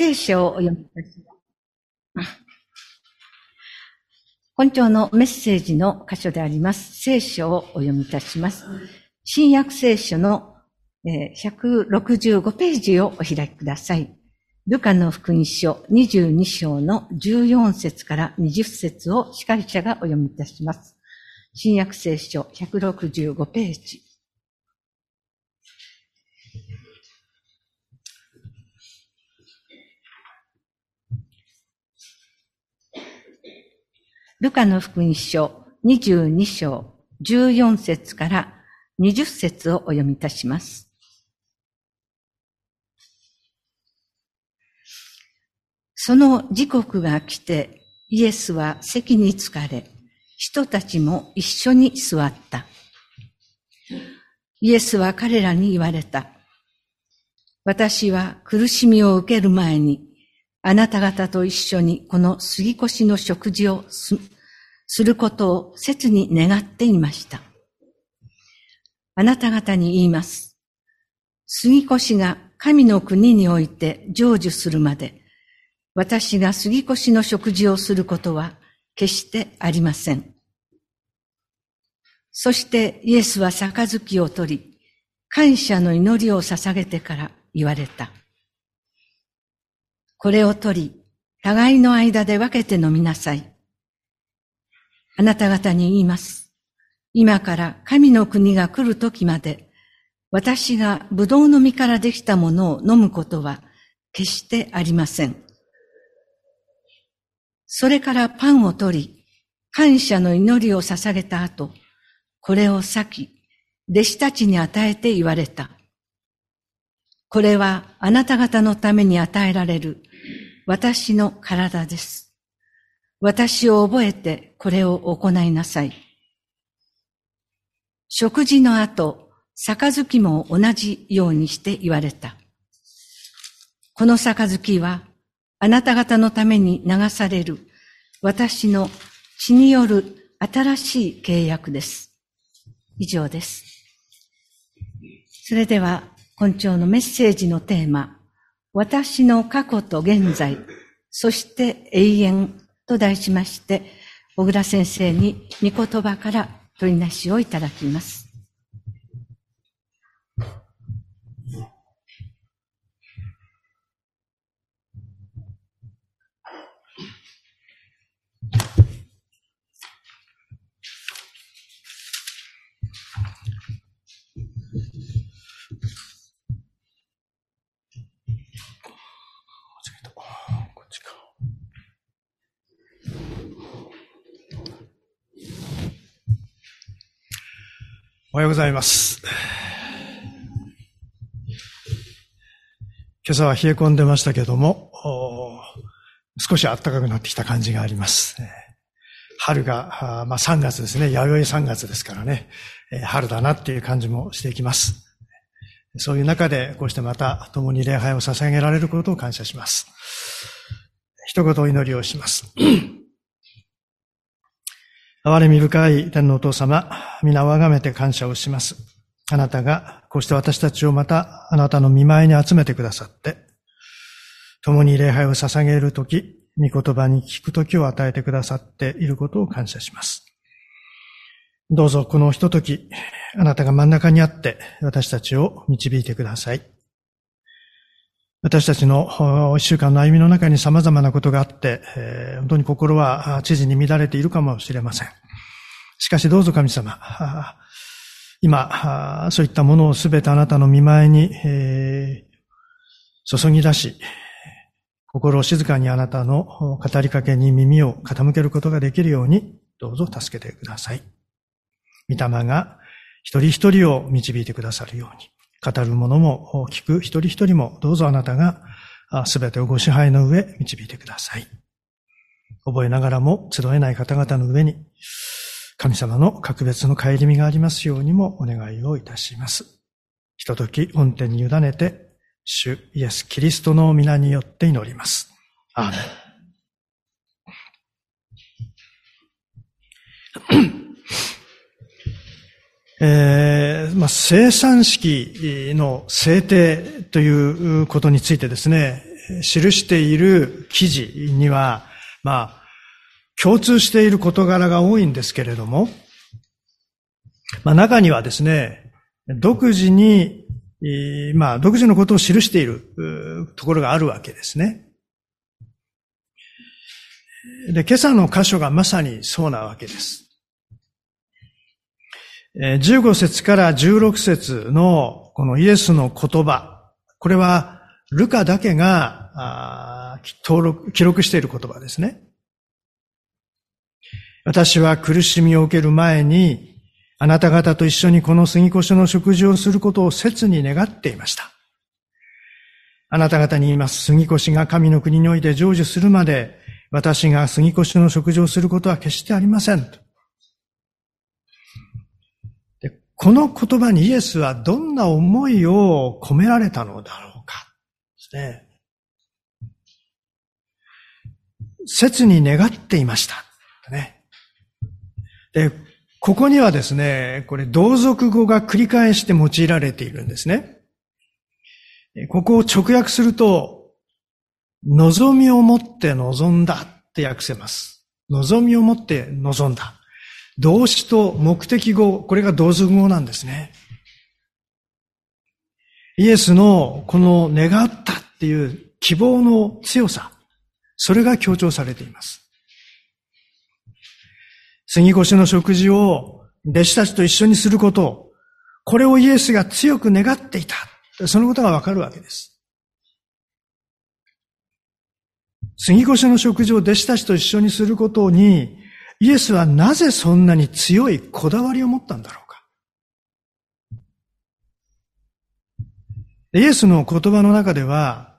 聖書をお読みいたします。本庁のメッセージの箇所であります。聖書をお読みいたします。新約聖書の165ページをお開きください。ルカの福音書22章の14節から20節を司会者がお読みいたします。新約聖書165ページ。ルカの福音書22章14節から20節をお読みいたします。その時刻が来てイエスは席に疲れ、人たちも一緒に座った。イエスは彼らに言われた。私は苦しみを受ける前にあなた方と一緒にこの杉越の食事をすることを切に願っていました。あなた方に言います。杉越が神の国において成就するまで、私が杉越の食事をすることは決してありません。そしてイエスは杯を取り、感謝の祈りを捧げてから言われた。これを取り、互いの間で分けて飲みなさい。あなた方に言います。今から神の国が来る時まで、私が葡萄の実からできたものを飲むことは決してありません。それからパンを取り、感謝の祈りを捧げた後、これを裂き、弟子たちに与えて言われた。これはあなた方のために与えられる私の体です。私を覚えてこれを行いなさい。食事の後、杯も同じようにして言われた。この杯はあなた方のために流される私の血による新しい契約です。以上です。それでは、今朝のメッセージのテーマ、私の過去と現在、そして永遠と題しまして、小倉先生に御言葉から取りなしをいただきます。おはようございます。今朝は冷え込んでましたけども、少し暖かくなってきた感じがあります。春が、まあ3月ですね。弥生3月ですからね。春だなっていう感じもしていきます。そういう中で、こうしてまた共に礼拝を捧げられることを感謝します。一言お祈りをします。憐れみ深い天のお父様、皆をあがめて感謝をします。あなたがこうして私たちをまたあなたの見舞いに集めてくださって、共に礼拝を捧げるとき、御言葉に聞くときを与えてくださっていることを感謝します。どうぞこのひととき、あなたが真ん中にあって私たちを導いてください。私たちの一週間の歩みの中に様々なことがあって、本当に心は知事に乱れているかもしれません。しかしどうぞ神様、今、そういったものをすべてあなたの見前に、注ぎ出し、心を静かにあなたの語りかけに耳を傾けることができるように、どうぞ助けてください。御霊が一人一人を導いてくださるように。語る者も聞く一人一人もどうぞあなたがすべてをご支配の上導いてください。覚えながらも集えない方々の上に神様の格別の帰り身がありますようにもお願いをいたします。ひととき本天に委ねて主イエス・キリストの皆によって祈ります。アーメえーまあ、生産式の制定ということについてですね、記している記事には、まあ、共通している事柄が多いんですけれども、まあ、中にはですね、独自に、まあ、独自のことを記しているところがあるわけですね。で、今朝の箇所がまさにそうなわけです。15節から16節のこのイエスの言葉、これはルカだけが登録、記録している言葉ですね。私は苦しみを受ける前に、あなた方と一緒にこの杉越の食事をすることを切に願っていました。あなた方に言います。杉越が神の国において成就するまで、私が杉越の食事をすることは決してありません。この言葉にイエスはどんな思いを込められたのだろうか？ですね。切に願っていました。ね。で、ここにはですね、これ同族語が繰り返して用いられているんですね。ここを直訳すると、望みを持って望んだって訳せます。望みを持って望んだ。動詞と目的語、これが同族語なんですね。イエスのこの願ったっていう希望の強さ、それが強調されています。杉越の食事を弟子たちと一緒にすること、これをイエスが強く願っていた。そのことがわかるわけです。杉越の食事を弟子たちと一緒にすることに、イエスはなぜそんなに強いこだわりを持ったんだろうか？イエスの言葉の中では、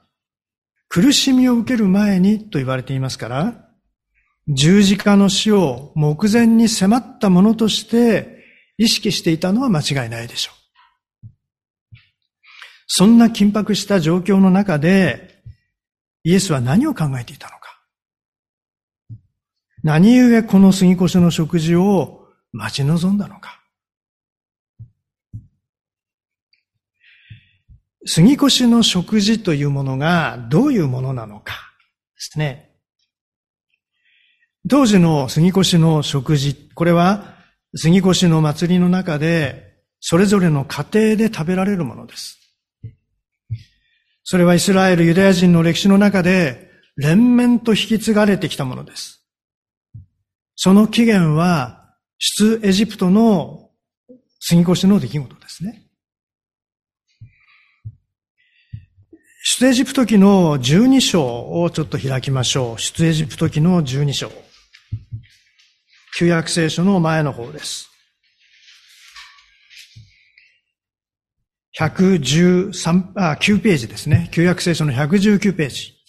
苦しみを受ける前にと言われていますから、十字架の死を目前に迫ったものとして意識していたのは間違いないでしょう。そんな緊迫した状況の中で、イエスは何を考えていたのか？何故この杉越の食事を待ち望んだのか。杉越の食事というものがどういうものなのかですね。当時の杉越の食事、これは杉越の祭りの中でそれぞれの家庭で食べられるものです。それはイスラエル、ユダヤ人の歴史の中で連綿と引き継がれてきたものです。その起源は、出エジプトの杉越の出来事ですね。出エジプト記の12章をちょっと開きましょう。出エジプト記の12章。旧約聖書の前の方です。113、あ、9ページですね。旧約聖書の119ページ。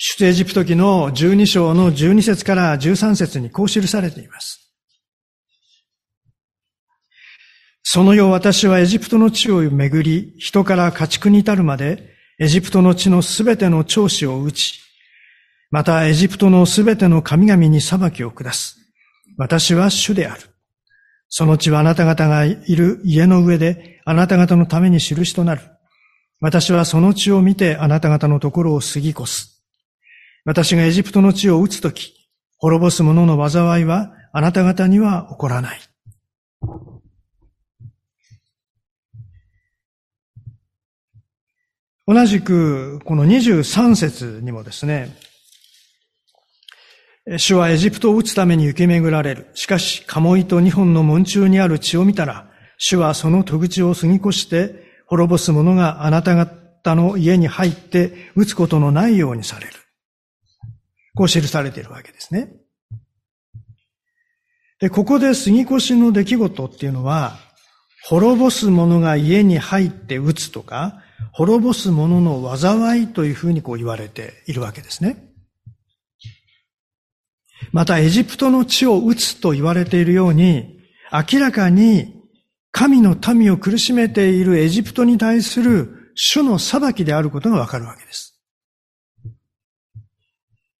出エジプト記の12章の12節から13節にこう記されています。その夜私はエジプトの地を巡り、人から家畜に至るまで、エジプトの地のすべての長子を打ち、またエジプトのすべての神々に裁きを下す。私は主である。その地はあなた方がいる家の上で、あなた方のために印となる。私はその地を見てあなた方のところを過ぎ越す。私がエジプトの地を打つとき、滅ぼす者の災いはあなた方には起こらない。同じく、この23節にもですね、主はエジプトを打つために行き巡られる。しかし、カモイと日本の門中にある血を見たら、主はその戸口を過ぎ越して、滅ぼす者があなた方の家に入って打つことのないようにされる。こう記されているわけですね。で、ここで杉越の出来事っていうのは、滅ぼす者が家に入って撃つとか、滅ぼす者の災いというふうにこう言われているわけですね。また、エジプトの地を打つと言われているように、明らかに神の民を苦しめているエジプトに対する主の裁きであることがわかるわけです。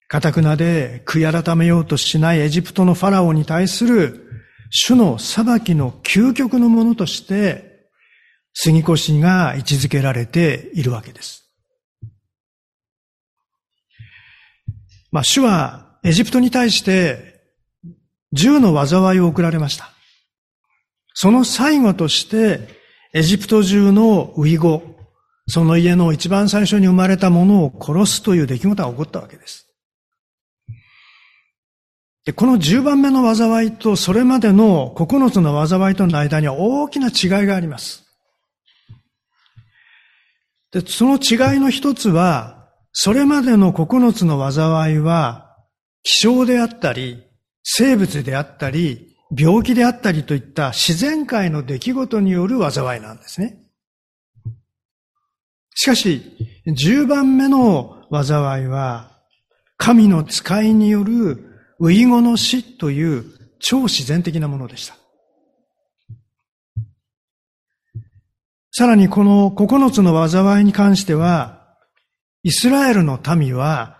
かたくなで悔い改めようとしないエジプトのファラオに対する主の裁きの究極のものとして、杉越が位置づけられているわけです。まあ、主はエジプトに対して銃の災いを送られました。その最後として、エジプト中のウイゴ、その家の一番最初に生まれたものを殺すという出来事が起こったわけです。で、この10番目の災いとそれまでの9つの災いとの間には大きな違いがあります。で、その違いの一つは、それまでの9つの災いは、気象であったり、生物であったり、病気であったりといった自然界の出来事による災いなんですね。しかし、10番目の災いは、神の使いによるウイゴの死という超自然的なものでした。さらにこの9つの災いに関しては、イスラエルの民は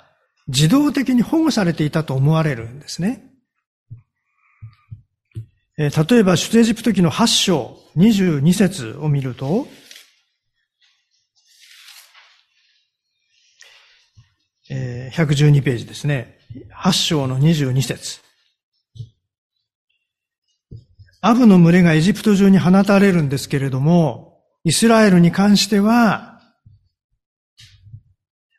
自動的に保護されていたと思われるんですね。例えば、出エジプト記の8章22節を見ると、112ページですね。8章の22節アブの群れがエジプト中に放たれるんですけれども、イスラエルに関しては、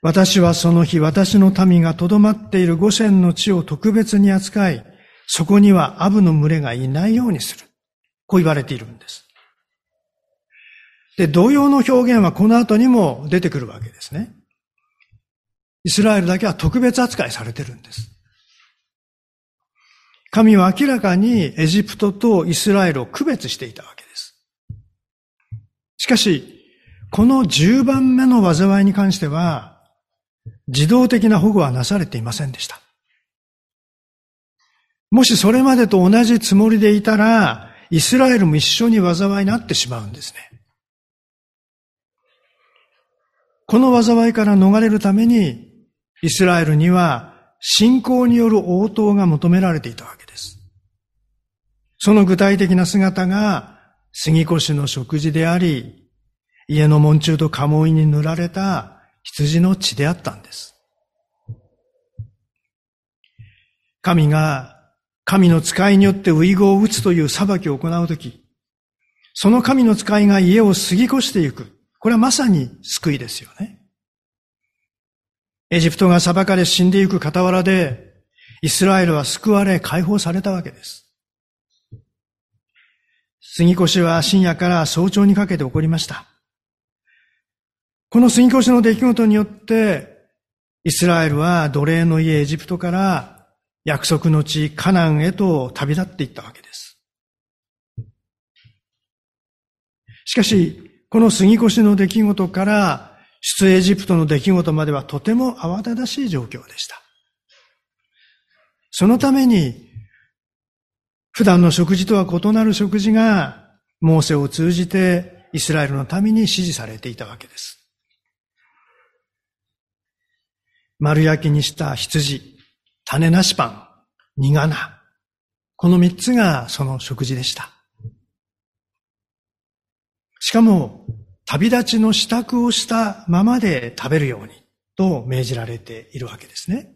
私はその日、私の民が留まっている五線の地を特別に扱い、そこにはアブの群れがいないようにする。こう言われているんです。で、同様の表現はこの後にも出てくるわけですね。イスラエルだけは特別扱いされてるんです。神は明らかにエジプトとイスラエルを区別していたわけです。しかし、この10番目の災いに関しては、自動的な保護はなされていませんでした。もしそれまでと同じつもりでいたら、イスラエルも一緒に災いになってしまうんですね。この災いから逃れるために、イスラエルには信仰による応答が求められていたわけです。その具体的な姿が、杉越の食事であり、家の門中と鴨居に塗られた羊の血であったんです。神が神の使いによってウイゴを打つという裁きを行うとき、その神の使いが家を過ぎ越していく。これはまさに救いですよね。エジプトが裁かれ死んでいく傍らで、イスラエルは救われ解放されたわけです。杉越は深夜から早朝にかけて起こりました。この杉越の出来事によって、イスラエルは奴隷の家エジプトから約束の地カナンへと旅立っていったわけです。しかし、この杉越の出来事から出エジプトの出来事まではとても慌ただしい状況でした。そのために、普段の食事とは異なる食事が、モーセを通じてイスラエルの民に指示されていたわけです。丸焼きにした羊、種なしパン、苦菜。この三つがその食事でした。しかも、旅立ちの支度をしたままで食べるようにと命じられているわけですね。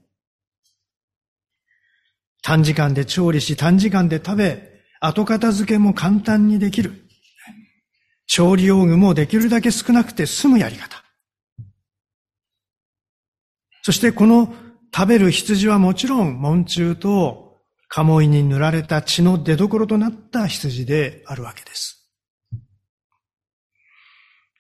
短時間で調理し短時間で食べ、後片付けも簡単にできる。調理用具もできるだけ少なくて済むやり方。そしてこの食べる羊はもちろん門中と鴨居に塗られた血の出所となった羊であるわけです。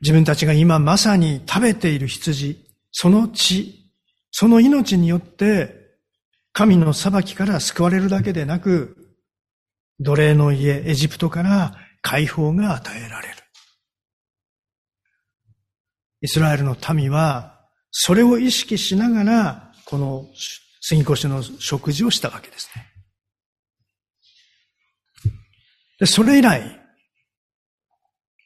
自分たちが今まさに食べている羊、その血、その命によって神の裁きから救われるだけでなく、奴隷の家、エジプトから解放が与えられる。イスラエルの民は、それを意識しながら、この杉越の食事をしたわけですね。で、それ以来、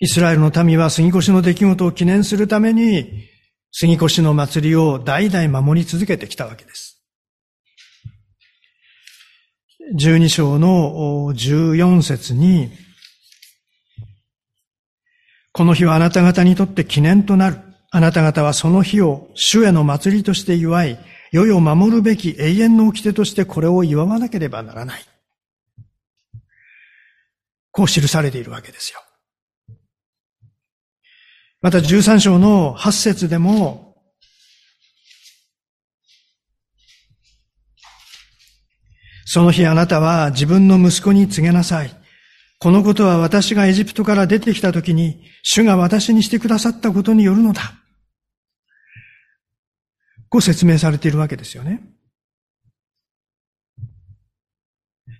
イスラエルの民は杉越の出来事を記念するために、杉越の祭りを代々守り続けてきたわけです。12章の14節に、この日はあなた方にとって記念となる。あなた方はその日を主への祭りとして祝い、世々守るべき永遠の掟としてこれを祝わなければならない。こう記されているわけですよ。また13章の8節でも、その日あなたは自分の息子に告げなさい。このことは私がエジプトから出てきたときに、主が私にしてくださったことによるのだ。こう説明されているわけですよね。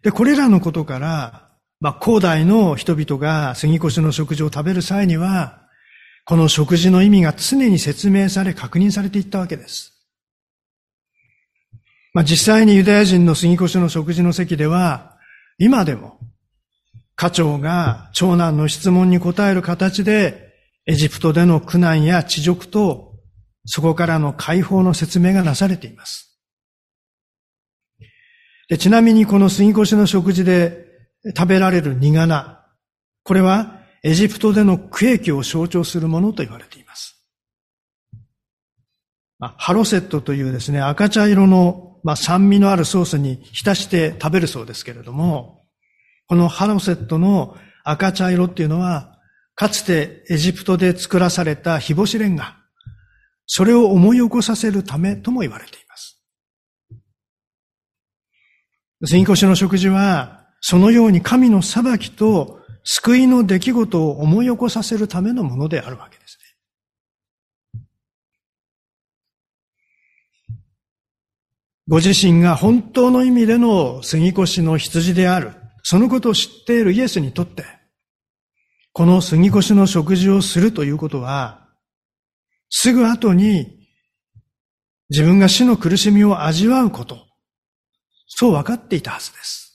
で、これらのことから、まあ、古代の人々が杉越の食事を食べる際には、この食事の意味が常に説明され確認されていったわけです。まあ、実際にユダヤ人の杉越の食事の席では、今でも、課長が長男の質問に答える形で、エジプトでの苦難や地辱と、そこからの解放の説明がなされています。でちなみにこの杉越の食事で食べられる苦菜、これはエジプトでの区域を象徴するものと言われています。ハロセットというですね、赤茶色の、まあ、酸味のあるソースに浸して食べるそうですけれども、このハロセットの赤茶色っていうのは、かつてエジプトで作らされた日干しレンガ、それを思い起こさせるためとも言われています。杉越の食事は、そのように神の裁きと救いの出来事を思い起こさせるためのものであるわけですね。ご自身が本当の意味での杉越の羊である、そのことを知っているイエスにとって、この杉越の食事をするということは、すぐ後に自分が死の苦しみを味わうこと、そう分かっていたはずです。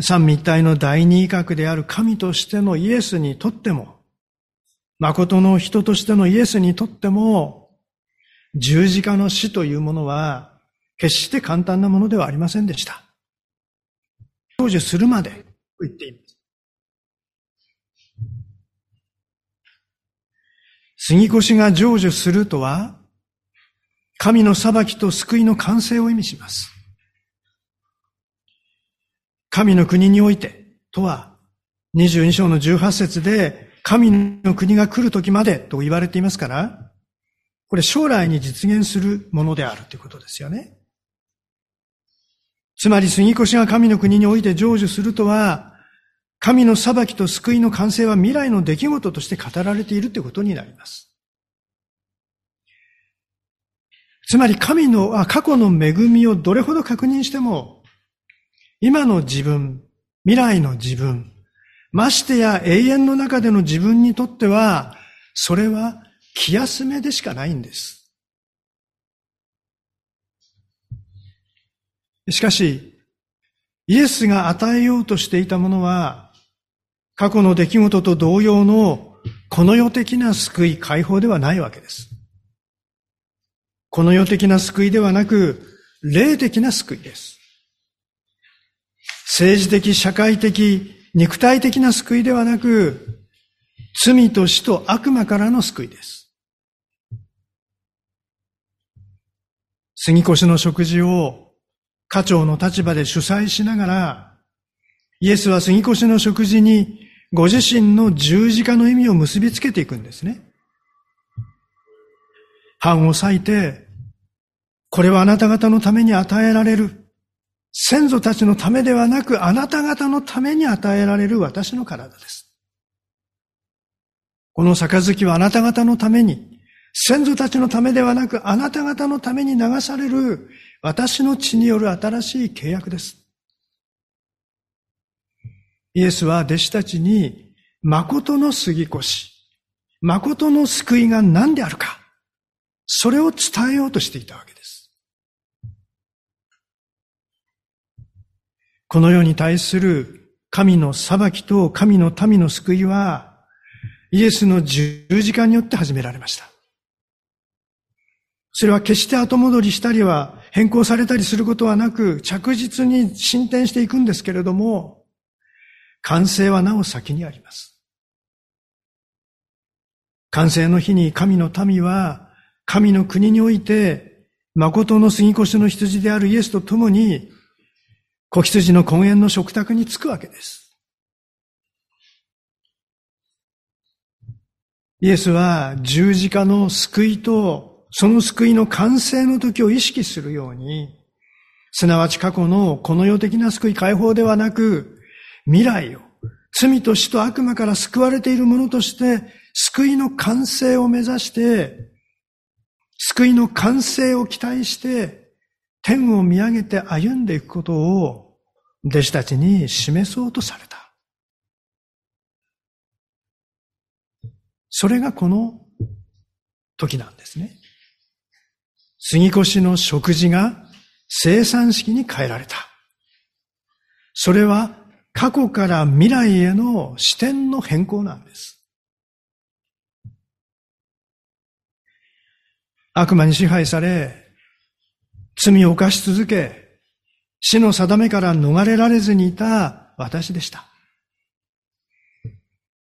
三位一体の第二威嚇である神としてのイエスにとっても、誠の人としてのイエスにとっても、十字架の死というものは、決して簡単なものではありませんでした。成就するまで、と言っています。杉越が成就するとは、神の裁きと救いの完成を意味します。神の国においてとは、22章の18節で、神の国が来る時までと言われていますから、これ将来に実現するものであるということですよね。つまり杉越が神の国において成就するとは、神の裁きと救いの完成は未来の出来事として語られているということになります。つまり神の、過去の恵みをどれほど確認しても、今の自分、未来の自分、ましてや永遠の中での自分にとっては、それは気休めでしかないんです。しかし、イエスが与えようとしていたものは、過去の出来事と同様のこの世的な救い、解放ではないわけです。この世的な救いではなく、霊的な救いです。政治的、社会的、肉体的な救いではなく、罪と死と悪魔からの救いです。杉越の食事を課長の立場で主催しながら、イエスは杉越の食事にご自身の十字架の意味を結びつけていくんですね。藩を裂いて、これはあなた方のために与えられる。先祖たちのためではなく、あなた方のために与えられる私の体です。この杯はあなた方のために、先祖たちのためではなく、あなた方のために流される私の血による新しい契約です。イエスは弟子たちに、誠の杉越、誠の救いが何であるか、それを伝えようとしていたわけです。この世に対する神の裁きと神の民の救いは、イエスの十字架によって始められました。それは決して後戻りしたりは変更されたりすることはなく、着実に進展していくんですけれども、完成はなお先にあります。完成の日に神の民は神の国において誠の杉越の羊であるイエスと共に子羊の根源の食卓に着くわけです。イエスは十字架の救いとその救いの完成の時を意識するように、すなわち過去のこの世的な救い解放ではなく、未来を罪と死と悪魔から救われているものとして、救いの完成を目指して、救いの完成を期待して、天を見上げて歩んでいくことを弟子たちに示そうとされた。それがこの時なんですね。杉越の食事が生産式に変えられた。それは過去から未来への視点の変更なんです。悪魔に支配され、罪を犯し続け、死の定めから逃れられずにいた私でした。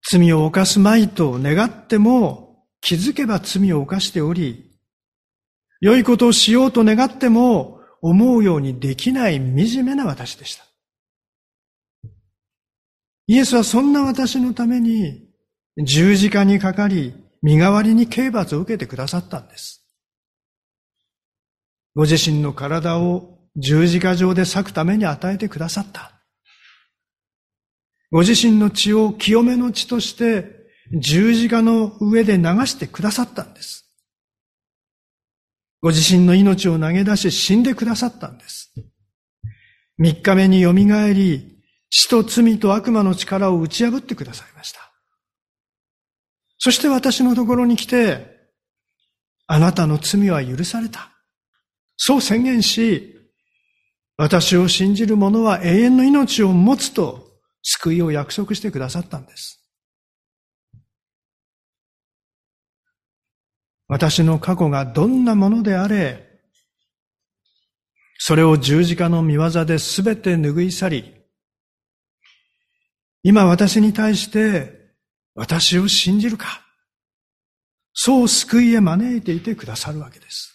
罪を犯すまいと願っても気づけば罪を犯しており、良いことをしようと願っても思うようにできない惨めな私でした。イエスはそんな私のために十字架にかかり、身代わりに刑罰を受けてくださったんです。ご自身の体を十字架上で裂くために与えてくださった。ご自身の血を清めの血として十字架の上で流してくださったんです。ご自身の命を投げ出し死んでくださったんです。三日目によみがえり、死と罪と悪魔の力を打ち破ってくださいました。そして私のところに来て、あなたの罪は許された。そう宣言し、私を信じる者は永遠の命を持つと救いを約束してくださったんです。私の過去がどんなものであれ、それを十字架の見業で全て拭い去り、今私に対して私を信じるか、そう救いへ招いていてくださるわけです。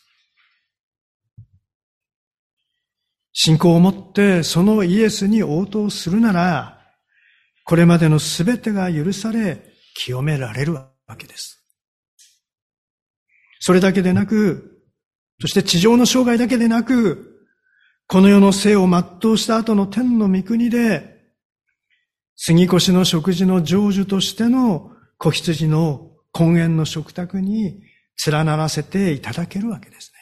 信仰を持ってそのイエスに応答するなら、これまでの全てが許され、清められるわけです。それだけでなく、そして地上の生涯だけでなく、この世の生を全うした後の天の御国で、杉越の食事の成就としての子羊の根源の食卓に連ならせていただけるわけですね。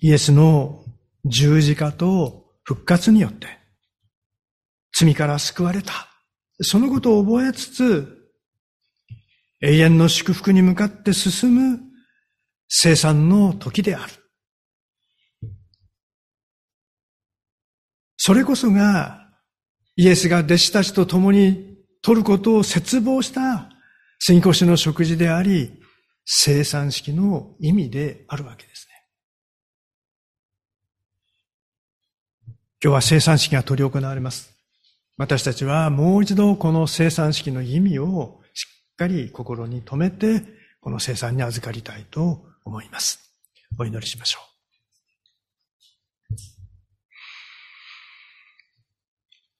イエスの十字架と復活によって罪から救われた。そのことを覚えつつ、永遠の祝福に向かって進む生産の時である。それこそがイエスが弟子たちと共に取ることを絶望した杉越の食事であり、生産式の意味であるわけですね。今日は生産式が執り行われます。私たちはもう一度この生産式の意味をしっかり心に留めて、この生産に預かりたいと思います。お祈りしましょ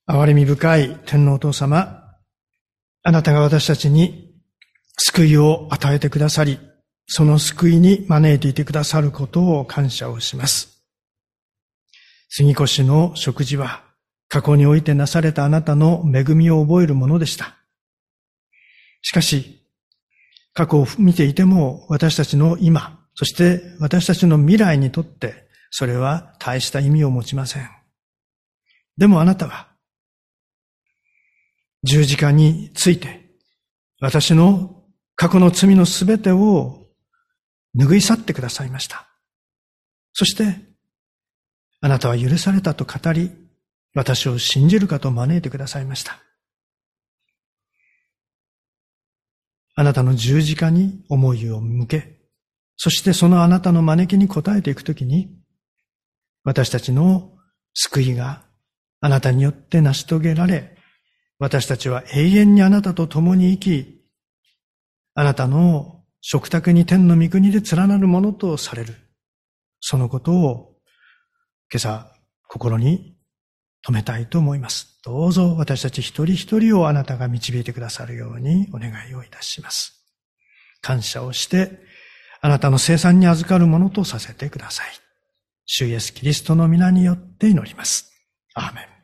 う。憐れみ深い天皇お父様、あなたが私たちに救いを与えてくださり、その救いに招いていてくださることを感謝をします。杉越の食事は過去においてなされたあなたの恵みを覚えるものでした。しかし、過去を見ていても私たちの今、そして私たちの未来にとって、それは大した意味を持ちません。でもあなたは、十字架について、私の過去の罪のすべてを拭い去ってくださいました。そして、あなたは許されたと語り、私を信じるかと招いてくださいました。あなたの十字架に思いを向け、そしてそのあなたの招きに応えていくときに、私たちの救いがあなたによって成し遂げられ、私たちは永遠にあなたと共に生き、あなたの食卓に天の御国で連なるものとされる。そのことを今朝心に留めたいと思います。どうぞ私たち一人一人をあなたが導いてくださるようにお願いをいたします。感謝をして、あなたの生産に預かるものとさせてください。主イエスキリストの皆によって祈ります。アーメン。